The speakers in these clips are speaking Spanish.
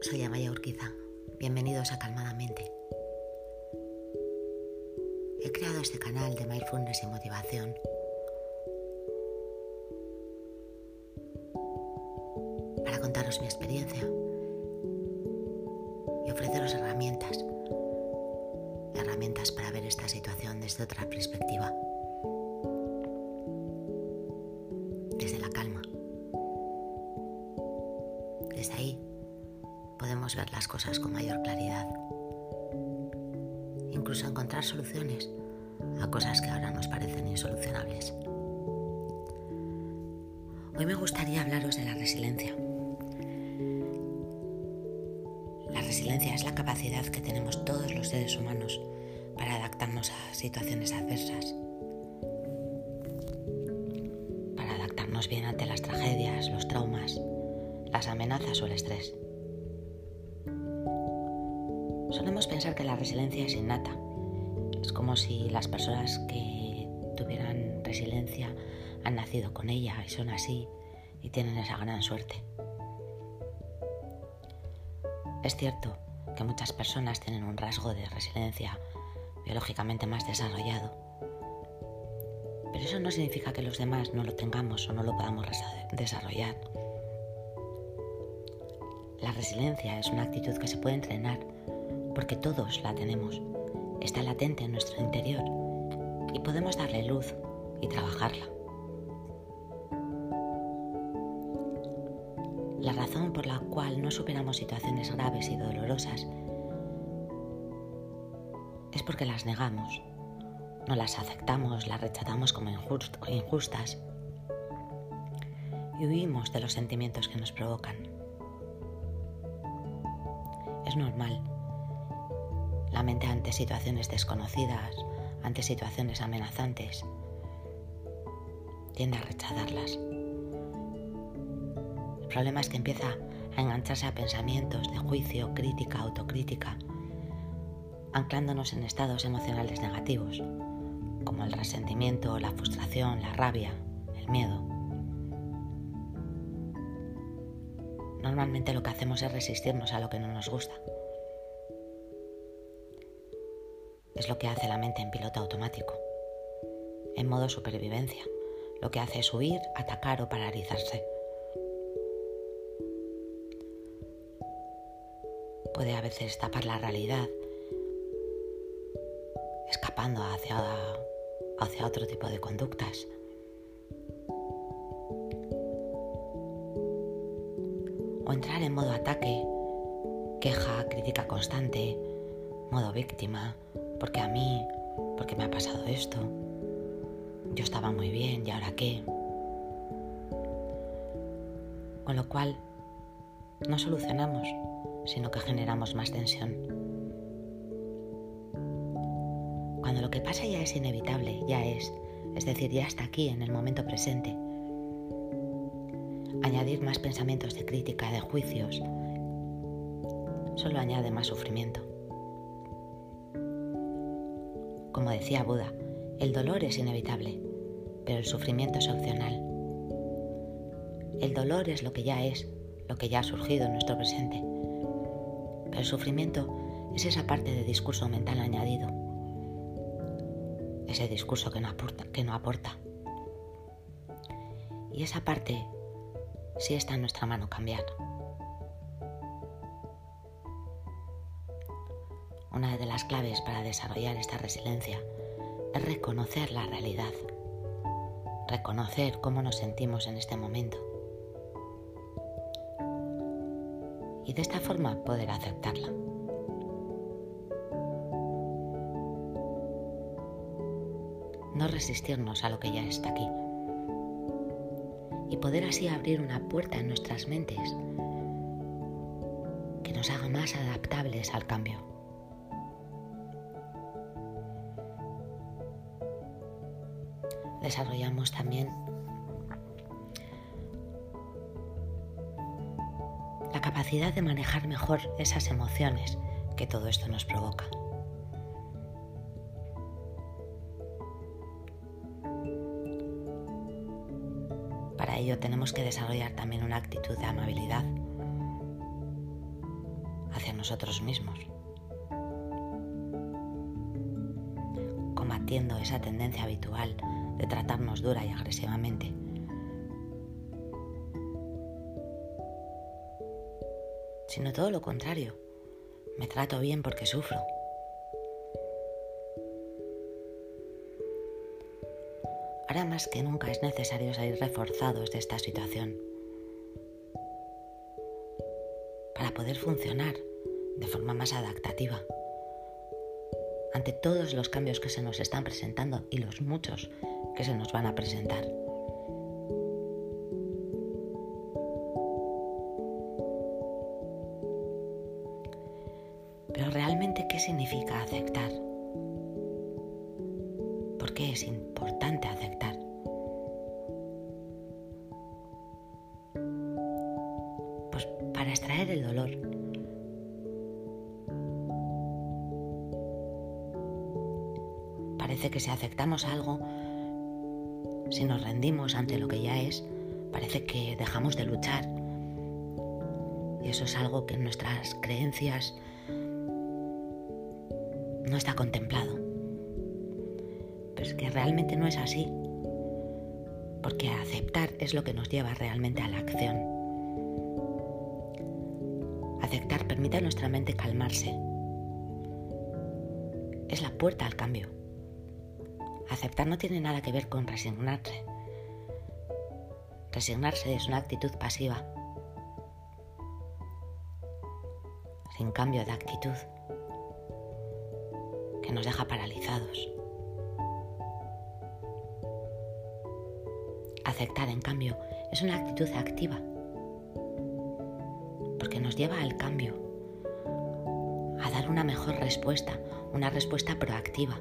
Soy Amaya Urquiza. Bienvenidos a Calmadamente. He creado este canal de mindfulness y motivación para contaros mi experiencia y ofreceros herramientas, herramientas para ver esta situación desde otra perspectiva. Desde ahí podemos ver las cosas con mayor claridad. Incluso encontrar soluciones a cosas que ahora nos parecen insolucionables. Hoy me gustaría hablaros de la resiliencia. La resiliencia es la capacidad que tenemos todos los seres humanos para adaptarnos a situaciones adversas bien ante las tragedias, los traumas, las amenazas o el estrés. Solemos pensar que la resiliencia es innata. Es como si las personas que tuvieran resiliencia han nacido con ella y son así y tienen esa gran suerte. Es cierto que muchas personas tienen un rasgo de resiliencia biológicamente más desarrollado pero eso no significa que los demás no lo tengamos o no lo podamos desarrollar. La resiliencia es una actitud que se puede entrenar porque todos la tenemos. Está latente en nuestro interior y podemos darle luz y trabajarla. La razón por la cual no superamos situaciones graves y dolorosas es porque las negamos no las aceptamos, las rechazamos como injustas y huimos de los sentimientos que nos provocan. Es normal. La mente ante situaciones desconocidas, ante situaciones amenazantes, tiende a rechazarlas. El problema es que empieza a engancharse a pensamientos de juicio, crítica, autocrítica, anclándonos en estados emocionales negativos como el resentimiento, la frustración, la rabia, el miedo. Normalmente lo que hacemos es resistirnos a lo que no nos gusta. Es lo que hace la mente en piloto automático, en modo supervivencia. Lo que hace es huir, atacar o paralizarse. Puede a veces tapar la realidad, escapando hacia hacia otro tipo de conductas. O entrar en modo ataque, queja, crítica constante, modo víctima, porque a mí, porque me ha pasado esto, yo estaba muy bien y ahora qué. Con lo cual, no solucionamos, sino que generamos más tensión. Cuando lo que pasa ya es inevitable, ya es, es decir, ya está aquí en el momento presente. Añadir más pensamientos de crítica, de juicios, solo añade más sufrimiento. Como decía Buda, el dolor es inevitable, pero el sufrimiento es opcional. El dolor es lo que ya es, lo que ya ha surgido en nuestro presente. Pero el sufrimiento es esa parte de discurso mental añadido ese discurso que no aporta, que no aporta. Y esa parte sí está en nuestra mano cambiar. Una de las claves para desarrollar esta resiliencia es reconocer la realidad, reconocer cómo nos sentimos en este momento y de esta forma poder aceptarla. no resistirnos a lo que ya está aquí. Y poder así abrir una puerta en nuestras mentes que nos haga más adaptables al cambio. Desarrollamos también la capacidad de manejar mejor esas emociones que todo esto nos provoca. Ello tenemos que desarrollar también una actitud de amabilidad, nosotros mismos, combatiendo esa tendencia habitual de tratarnos dura y agresivamente. Sino todo lo contrario, me trato bien porque sufro. Ahora más que nunca es necesario salir reforzados de esta situación para poder funcionar de forma más adaptativa ante todos los cambios que se nos están presentando y los muchos que se nos van a presentar. Pero realmente, ¿qué significa aceptar? ¿Por qué es importante aceptar? Pues para extraer el dolor Parece que si aceptamos algo, si nos rendimos ante lo que ya es, parece que dejamos de luchar. Y eso es algo que en nuestras creencias no está contemplado. Que realmente no es así. Porque aceptar es lo que nos lleva realmente a la acción. Aceptar permite a nuestra mente calmarse. Es la puerta al cambio. Aceptar no tiene nada que ver con resignarse. Resignarse es una actitud pasiva, sin cambio de actitud, que nos deja paralizados. Aceptar, en cambio, es una actitud activa, porque nos lleva al cambio, a dar una mejor respuesta, una respuesta proactiva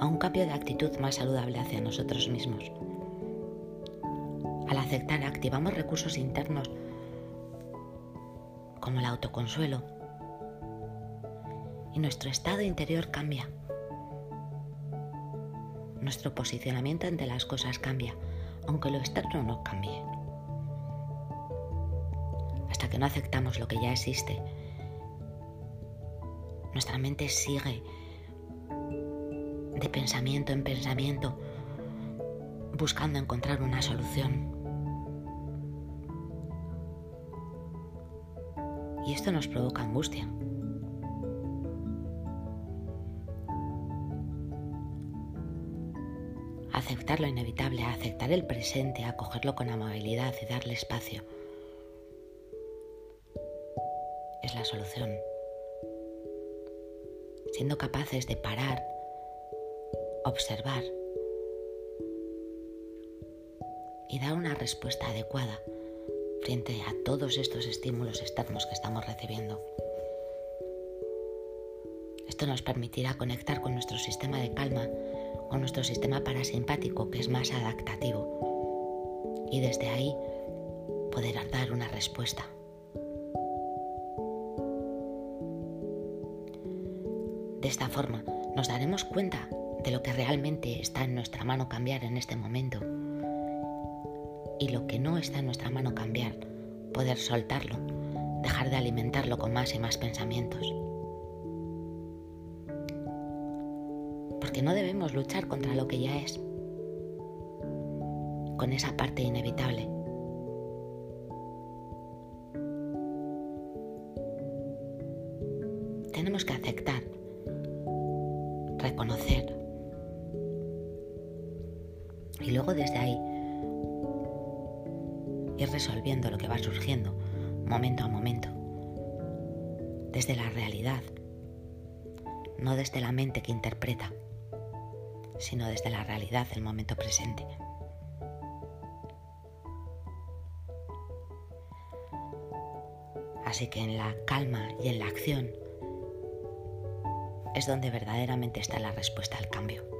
a un cambio de actitud más saludable hacia nosotros mismos. Al aceptar activamos recursos internos como el autoconsuelo y nuestro estado interior cambia. Nuestro posicionamiento ante las cosas cambia, aunque lo externo no cambie. Hasta que no aceptamos lo que ya existe, nuestra mente sigue de pensamiento en pensamiento, buscando encontrar una solución. Y esto nos provoca angustia. Aceptar lo inevitable, aceptar el presente, acogerlo con amabilidad y darle espacio es la solución. Siendo capaces de parar observar y dar una respuesta adecuada frente a todos estos estímulos externos que estamos recibiendo. Esto nos permitirá conectar con nuestro sistema de calma, con nuestro sistema parasimpático que es más adaptativo y desde ahí poder dar una respuesta. De esta forma nos daremos cuenta de lo que realmente está en nuestra mano cambiar en este momento y lo que no está en nuestra mano cambiar, poder soltarlo, dejar de alimentarlo con más y más pensamientos. Porque no debemos luchar contra lo que ya es, con esa parte inevitable. Tenemos que aceptar, reconocer, y luego desde ahí ir resolviendo lo que va surgiendo momento a momento, desde la realidad, no desde la mente que interpreta, sino desde la realidad del momento presente. Así que en la calma y en la acción es donde verdaderamente está la respuesta al cambio.